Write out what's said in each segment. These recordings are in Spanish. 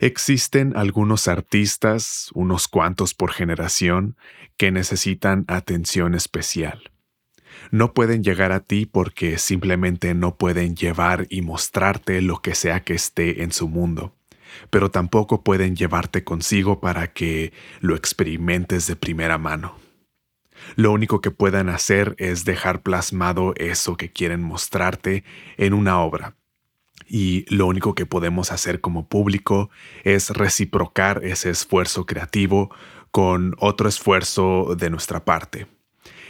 Existen algunos artistas, unos cuantos por generación, que necesitan atención especial. No pueden llegar a ti porque simplemente no pueden llevar y mostrarte lo que sea que esté en su mundo, pero tampoco pueden llevarte consigo para que lo experimentes de primera mano. Lo único que puedan hacer es dejar plasmado eso que quieren mostrarte en una obra, y lo único que podemos hacer como público es reciprocar ese esfuerzo creativo con otro esfuerzo de nuestra parte.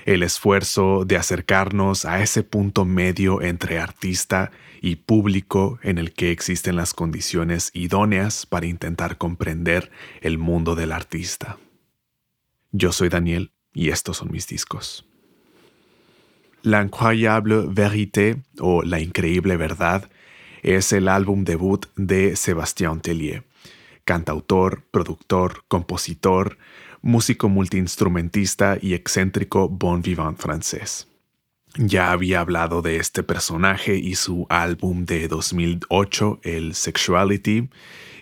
El esfuerzo de acercarnos a ese punto medio entre artista y público en el que existen las condiciones idóneas para intentar comprender el mundo del artista. Yo soy Daniel y estos son mis discos. La incroyable vérité o La increíble verdad es el álbum debut de Sébastien Tellier, cantautor, productor, compositor, músico multiinstrumentista y excéntrico bon vivant francés. Ya había hablado de este personaje y su álbum de 2008, el Sexuality,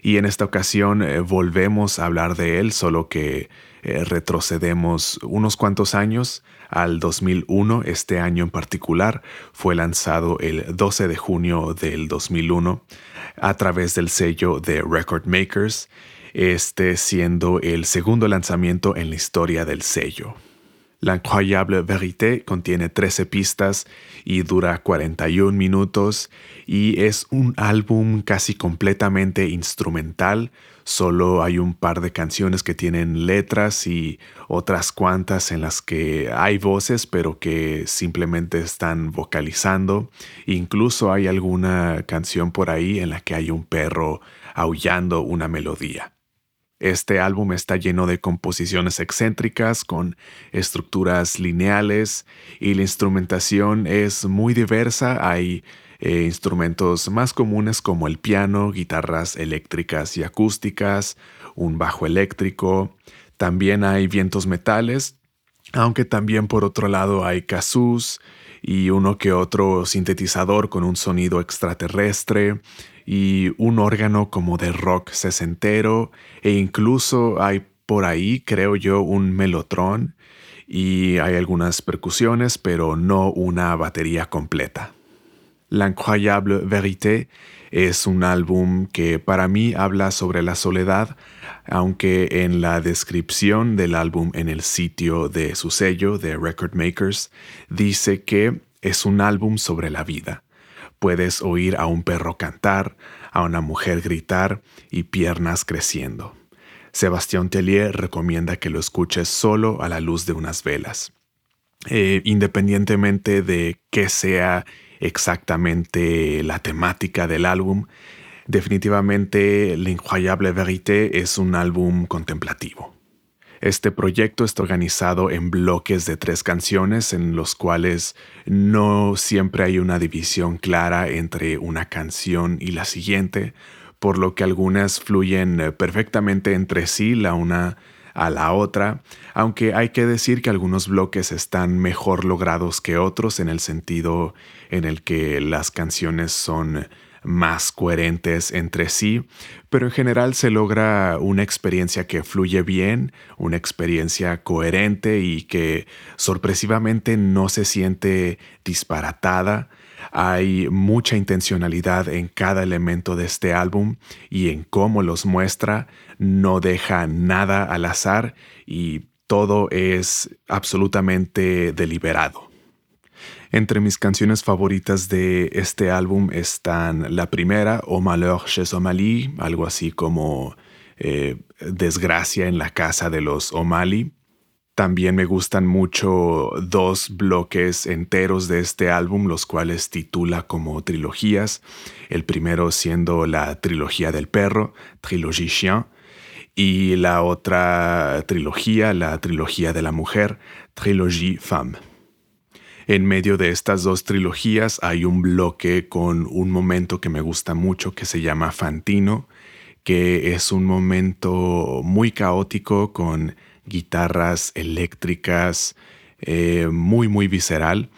y en esta ocasión eh, volvemos a hablar de él, solo que eh, retrocedemos unos cuantos años al 2001. Este año en particular fue lanzado el 12 de junio del 2001 a través del sello de Record Makers, este siendo el segundo lanzamiento en la historia del sello. La Incroyable Vérité contiene 13 pistas y dura 41 minutos y es un álbum casi completamente instrumental. Solo hay un par de canciones que tienen letras y otras cuantas en las que hay voces pero que simplemente están vocalizando. Incluso hay alguna canción por ahí en la que hay un perro aullando una melodía. Este álbum está lleno de composiciones excéntricas con estructuras lineales y la instrumentación es muy diversa. Hay eh, instrumentos más comunes como el piano, guitarras eléctricas y acústicas, un bajo eléctrico. También hay vientos metales, aunque también por otro lado hay kazoo y uno que otro sintetizador con un sonido extraterrestre y un órgano como de rock sesentero e incluso hay por ahí, creo yo, un melotrón y hay algunas percusiones, pero no una batería completa. L'Incroyable Vérité es un álbum que para mí habla sobre la soledad, aunque en la descripción del álbum en el sitio de su sello de Record Makers dice que es un álbum sobre la vida. Puedes oír a un perro cantar, a una mujer gritar y piernas creciendo. Sebastián Tellier recomienda que lo escuches solo a la luz de unas velas. Eh, independientemente de qué sea exactamente la temática del álbum, definitivamente L'Incroyable Vérité es un álbum contemplativo. Este proyecto está organizado en bloques de tres canciones en los cuales no siempre hay una división clara entre una canción y la siguiente, por lo que algunas fluyen eh, perfectamente entre sí la una a la otra, aunque hay que decir que algunos bloques están mejor logrados que otros en el sentido en el que las canciones son más coherentes entre sí, pero en general se logra una experiencia que fluye bien, una experiencia coherente y que sorpresivamente no se siente disparatada. Hay mucha intencionalidad en cada elemento de este álbum y en cómo los muestra, no deja nada al azar y todo es absolutamente deliberado. Entre mis canciones favoritas de este álbum están la primera, O Malheur chez O'Malley, algo así como eh, Desgracia en la casa de los O'Malley. También me gustan mucho dos bloques enteros de este álbum, los cuales titula como trilogías. El primero siendo la trilogía del perro, Trilogie Chien, y la otra trilogía, la trilogía de la mujer, Trilogie Femme. En medio de estas dos trilogías hay un bloque con un momento que me gusta mucho que se llama Fantino, que es un momento muy caótico con guitarras eléctricas, eh, muy, muy visceral.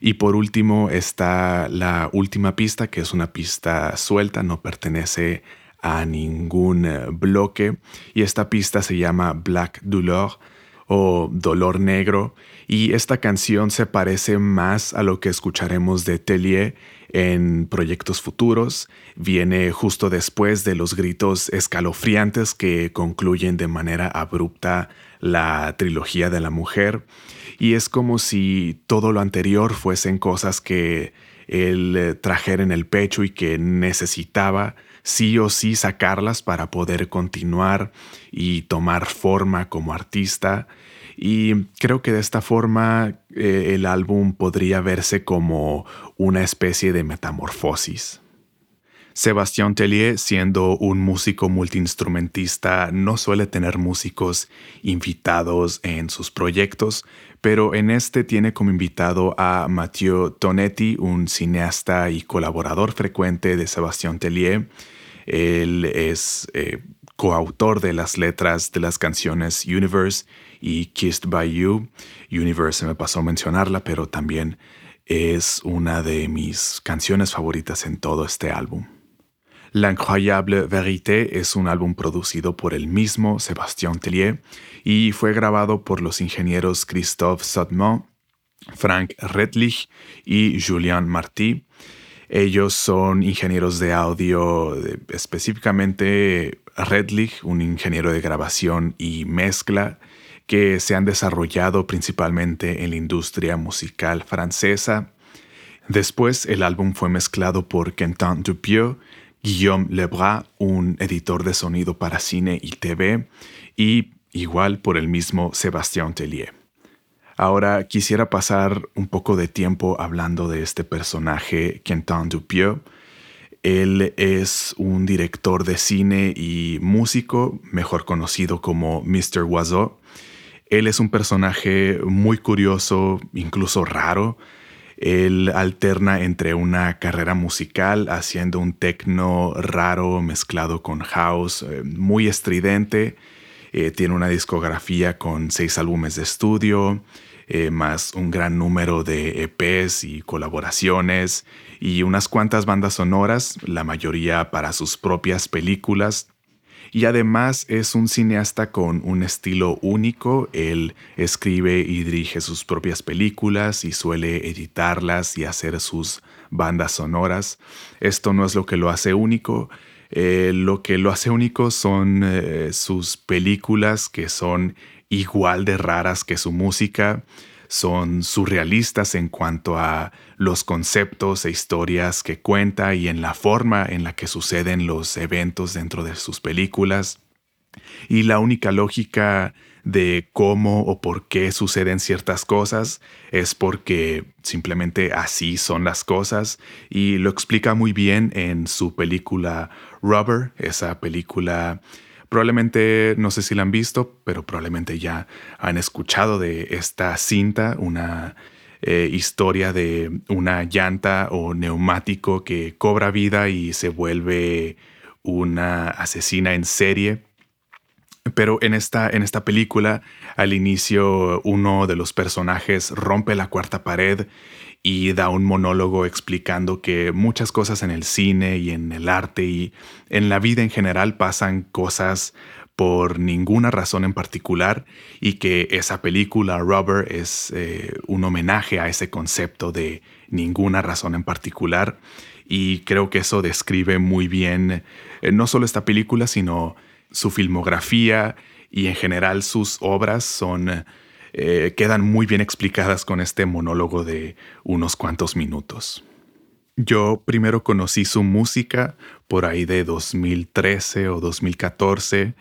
Y por último está la última pista, que es una pista suelta, no pertenece a ningún eh, bloque y esta pista se llama Black Douleur o Dolor Negro y esta canción se parece más a lo que escucharemos de Tellier en proyectos futuros. Viene justo después de los gritos escalofriantes que concluyen de manera abrupta la trilogía de la mujer. Y es como si todo lo anterior fuesen cosas que él eh, trajera en el pecho y que necesitaba sí o sí sacarlas para poder continuar y tomar forma como artista. Y creo que de esta forma eh, el álbum podría verse como una especie de metamorfosis. Sébastien Tellier, siendo un músico multiinstrumentista, no suele tener músicos invitados en sus proyectos, pero en este tiene como invitado a Mathieu Tonetti, un cineasta y colaborador frecuente de Sébastien Tellier. Él es eh, coautor de las letras de las canciones Universe y Kissed by You. Universe se me pasó a mencionarla, pero también es una de mis canciones favoritas en todo este álbum. L'Incroyable Vérité es un álbum producido por el mismo Sébastien Tellier y fue grabado por los ingenieros Christophe Sotmont, Frank Redlich y Julien Marty. Ellos son ingenieros de audio, específicamente Redlich, un ingeniero de grabación y mezcla, que se han desarrollado principalmente en la industria musical francesa. Después el álbum fue mezclado por Quentin Dupieux, Guillaume Lebras, un editor de sonido para cine y TV, y igual por el mismo Sébastien Tellier. Ahora quisiera pasar un poco de tiempo hablando de este personaje, Quentin Dupieux. Él es un director de cine y músico, mejor conocido como Mr. Oiseau. Él es un personaje muy curioso, incluso raro, él alterna entre una carrera musical haciendo un techno raro mezclado con house, eh, muy estridente. Eh, tiene una discografía con seis álbumes de estudio, eh, más un gran número de EPs y colaboraciones y unas cuantas bandas sonoras, la mayoría para sus propias películas y además es un cineasta con un estilo único. Él escribe y dirige sus propias películas y suele editarlas y hacer sus bandas sonoras. Esto no es lo que lo hace único. Eh, lo que lo hace único son eh, sus películas que son igual de raras que su música son surrealistas en cuanto a los conceptos e historias que cuenta y en la forma en la que suceden los eventos dentro de sus películas. Y la única lógica de cómo o por qué suceden ciertas cosas es porque simplemente así son las cosas y lo explica muy bien en su película Rubber, esa película Probablemente, no sé si la han visto, pero probablemente ya han escuchado de esta cinta, una eh, historia de una llanta o neumático que cobra vida y se vuelve una asesina en serie. Pero en esta, en esta película, al inicio, uno de los personajes rompe la cuarta pared y da un monólogo explicando que muchas cosas en el cine y en el arte y en la vida en general pasan cosas por ninguna razón en particular y que esa película Rubber es eh, un homenaje a ese concepto de ninguna razón en particular. Y creo que eso describe muy bien eh, no solo esta película sino su filmografía y en general sus obras son eh, quedan muy bien explicadas con este monólogo de unos cuantos minutos. Yo primero conocí su música por ahí de 2013 o 2014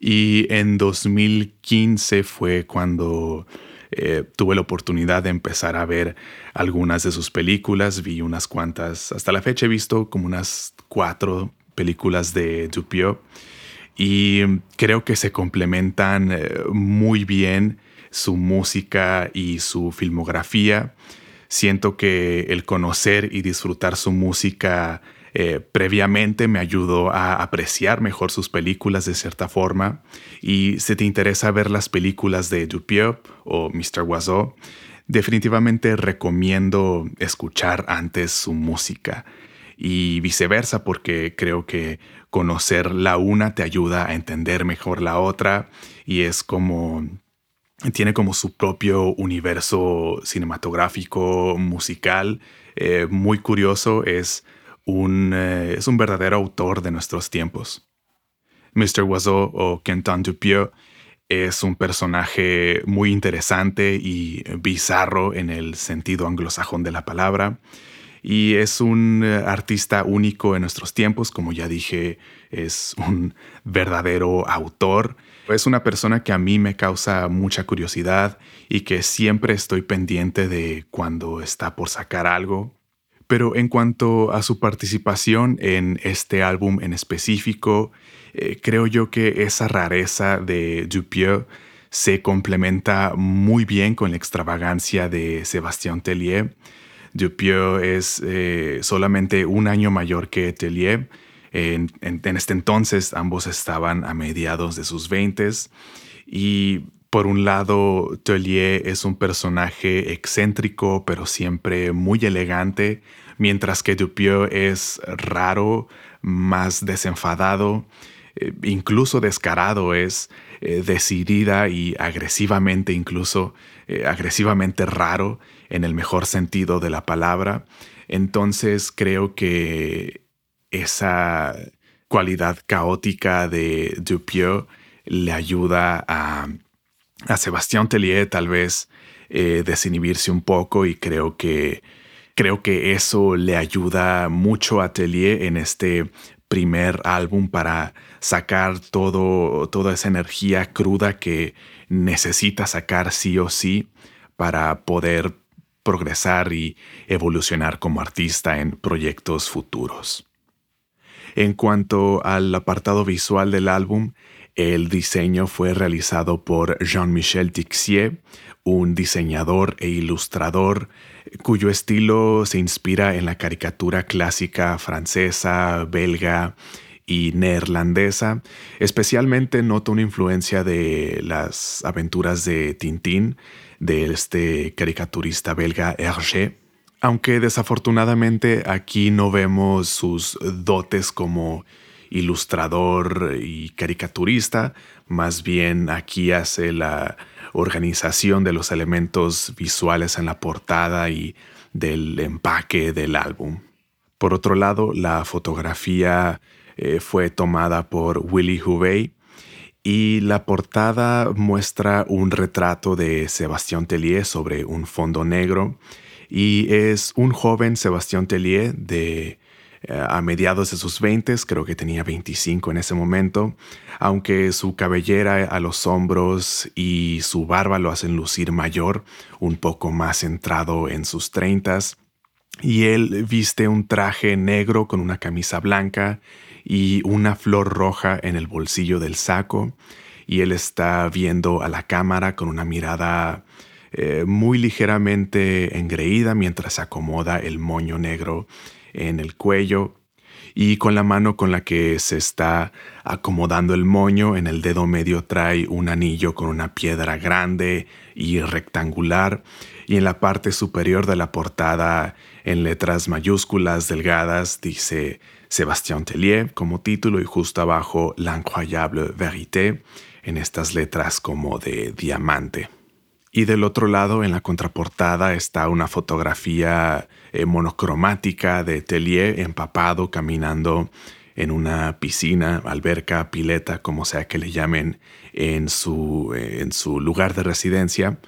y en 2015 fue cuando eh, tuve la oportunidad de empezar a ver algunas de sus películas, vi unas cuantas, hasta la fecha he visto como unas cuatro películas de Dupieux y creo que se complementan eh, muy bien su música y su filmografía. Siento que el conocer y disfrutar su música eh, previamente me ayudó a apreciar mejor sus películas de cierta forma. Y si te interesa ver las películas de Dupieux o Mr. Oiseau, definitivamente recomiendo escuchar antes su música. y viceversa, porque creo que conocer la una te ayuda a entender mejor la otra y es como tiene como su propio universo cinematográfico, musical, eh, muy curioso, es un, eh, es un verdadero autor de nuestros tiempos. Mr. Oiseau o Quentin Dupieux es un personaje muy interesante y bizarro en el sentido anglosajón de la palabra. Y es un eh, artista único en nuestros tiempos, como ya dije, es un verdadero autor. Es una persona que a mí me causa mucha curiosidad y que siempre estoy pendiente de cuando está por sacar algo. Pero en cuanto a su participación en este álbum en específico, eh, creo yo que esa rareza de Dupieux se complementa muy bien con la extravagancia de Sébastien Tellier. Dupieux es eh, solamente un año mayor que Tellier. En, este entonces ambos estaban a mediados de sus veintes y por un lado Tellier es un personaje excéntrico pero siempre muy elegante, mientras que Dupieux es raro, más desenfadado eh, incluso descarado, es eh, decidida y agresivamente, incluso eh, agresivamente raro en el mejor sentido de la palabra. Entonces creo que esa cualidad caótica de Dupieux le ayuda a, a Sebastián Tellier tal vez desinhibirse un poco y creo que creo que eso le ayuda mucho a Tellier en este primer álbum para sacar todo, toda esa energía cruda que necesita sacar sí o sí para poder progresar y evolucionar como artista en proyectos futuros. En cuanto al apartado visual del álbum, el diseño fue realizado por Jean-Michel Tixier, un diseñador e ilustrador cuyo estilo se inspira en la caricatura clásica francesa, belga y neerlandesa. Especialmente noto una influencia de las aventuras de Tintín, de este caricaturista belga Hergé. Aunque desafortunadamente aquí no vemos sus dotes como ilustrador y caricaturista, más bien aquí hace la organización de los elementos visuales en la portada y del empaque del álbum. Por otro lado, la fotografía eh, fue tomada por Willy Hubey y la portada muestra un retrato de Sebastián Tellier sobre un fondo negro y es un joven Sebastián Tellier de eh, a mediados de sus 20, creo que tenía 25 en ese momento, aunque su cabellera a los hombros y su barba lo hacen lucir mayor, un poco más centrado en sus 30 y él viste un traje negro con una camisa blanca y una flor roja en el bolsillo del saco, y él está viendo a la cámara con una mirada eh, muy ligeramente engreída mientras acomoda el moño negro en el cuello y con la mano con la que se está acomodando el moño en el dedo medio trae un anillo con una piedra grande y rectangular y en la parte superior de la portada en letras mayúsculas delgadas dice Sébastien Tellier como título y justo abajo L'incroyable vérité en estas letras como de diamante. Y del otro lado, en la contraportada, está una fotografía eh, monocromática de Tellier empapado caminando en una piscina, alberca, pileta, como sea que le llamen, en su, eh, en su lugar de residencia.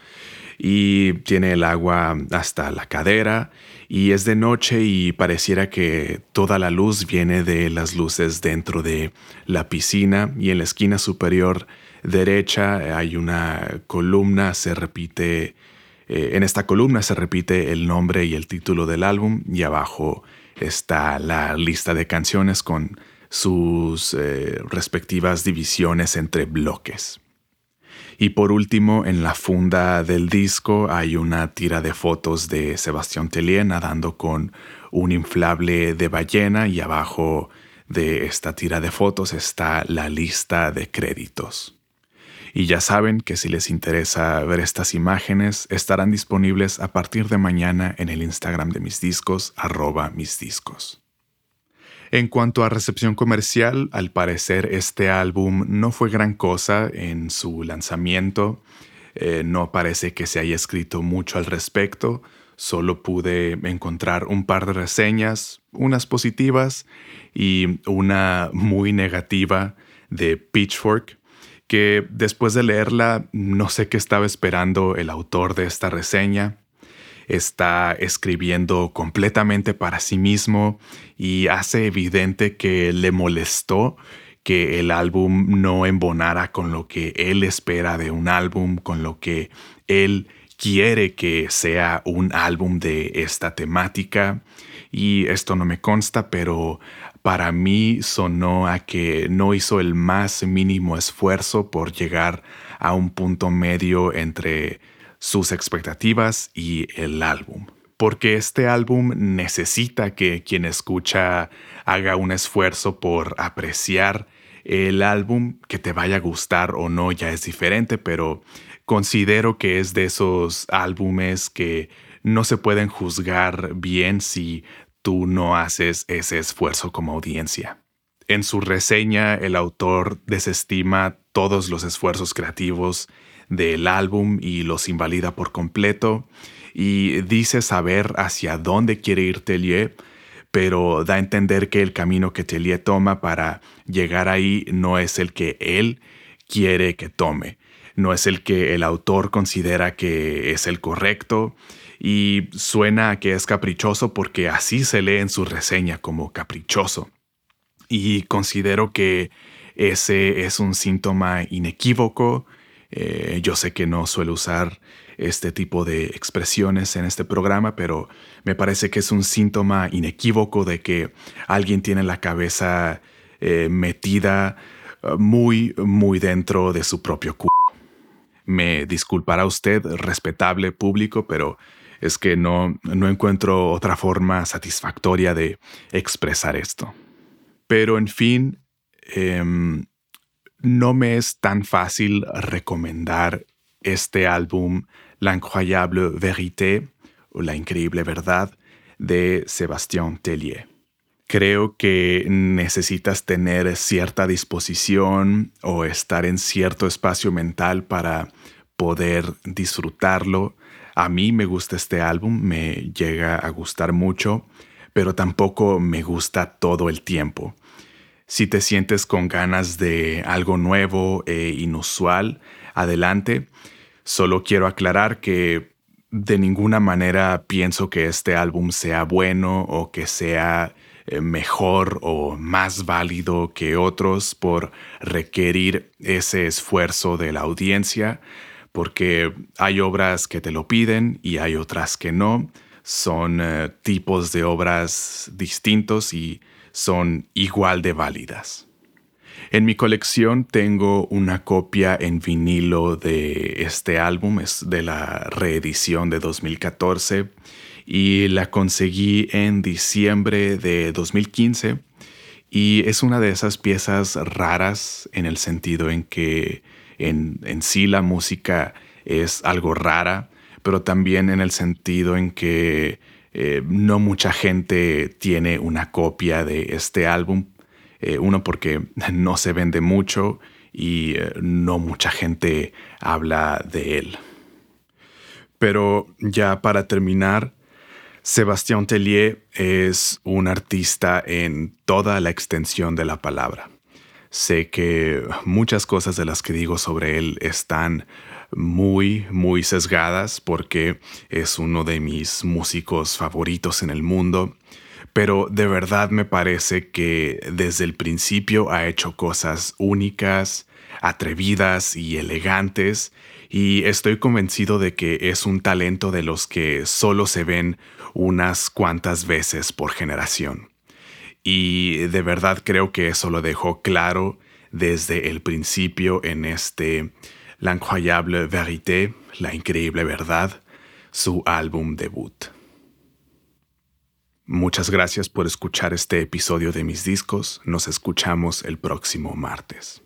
Y tiene el agua hasta la cadera y es de noche y pareciera que toda la luz viene de las luces dentro de la piscina y en la esquina superior derecha hay una columna, se repite, eh, en esta columna se repite el nombre y el título del álbum y abajo está la lista de canciones con sus eh, respectivas divisiones entre bloques. Y por último, en la funda del disco hay una tira de fotos de Sebastián Tellier nadando con un inflable de ballena y abajo de esta tira de fotos está la lista de créditos. Y ya saben que si les interesa ver estas imágenes, estarán disponibles a partir de mañana en el Instagram de mis discos, arroba mis discos. En cuanto a recepción comercial, al parecer este álbum no fue gran cosa en su lanzamiento. Eh, no parece que se haya escrito mucho al respecto. Solo pude encontrar un par de reseñas, unas positivas y una muy negativa de Pitchfork, que después de leerla no sé qué estaba esperando el autor de esta reseña está escribiendo completamente para sí mismo y hace evidente que le molestó que el álbum no embonara con lo que él espera de un álbum, con lo que él quiere que sea un álbum de esta temática. Y esto no me consta, pero para mí sonó a que no hizo el más mínimo esfuerzo por llegar a un punto medio entre sus expectativas y el álbum. Porque este álbum necesita que quien escucha haga un esfuerzo por apreciar el álbum, que te vaya a gustar o no ya es diferente, pero considero que es de esos álbumes que no se pueden juzgar bien si tú no haces ese esfuerzo como audiencia. En su reseña, el autor desestima todos los esfuerzos creativos del álbum y los invalida por completo. Y dice saber hacia dónde quiere ir Tellier, pero da a entender que el camino que Tellier toma para llegar ahí no es el que él quiere que tome, no es el que el autor considera que es el correcto. Y suena a que es caprichoso porque así se lee en su reseña como caprichoso. Y considero que ese es un síntoma inequívoco eh, yo sé que no suelo usar este tipo de expresiones en este programa, pero me parece que es un síntoma inequívoco de que alguien tiene la cabeza eh, metida eh, muy, muy dentro de su propio culo. Me disculpará usted, respetable público, pero es que no, no encuentro otra forma satisfactoria de expresar esto. Pero en fin, em, no me es tan fácil recomendar este álbum La incroyable vérité o La increíble verdad de Sébastien Tellier. Creo que necesitas tener cierta disposición o estar en cierto espacio mental para poder disfrutarlo. A mí me gusta este álbum, me llega a gustar mucho, pero tampoco me gusta todo el tiempo. Si te sientes con ganas de algo nuevo e inusual, adelante. Solo quiero aclarar que de ninguna manera pienso que este álbum sea bueno o que sea eh, mejor o más válido que otros por requerir ese esfuerzo de la audiencia, porque hay obras que te lo piden y hay otras que no. Son eh, tipos de obras distintos y son igual de válidas. En mi colección tengo una copia en vinilo de este álbum, es de la reedición de 2014 y la conseguí en diciembre de 2015 y es una de esas piezas raras en el sentido en que en, en sí la música es algo rara, pero también en el sentido en que eh, no mucha gente tiene una copia de este álbum. Eh, uno porque no se vende mucho y eh, no mucha gente habla de él. Pero ya para terminar, Sébastien Tellier es un artista en toda la extensión de la palabra. Sé que muchas cosas de las que digo sobre él están muy, muy sesgadas porque es uno de mis músicos favoritos en el mundo, pero de verdad me parece que desde el principio ha hecho cosas únicas, atrevidas y elegantes, y estoy convencido de que es un talento de los que solo se ven unas cuantas veces por generación. Y de verdad creo que eso lo dejó claro desde el principio en este L'incroyable vérité, la increíble verdad, su álbum debut. Muchas gracias por escuchar este episodio de mis discos. Nos escuchamos el próximo martes.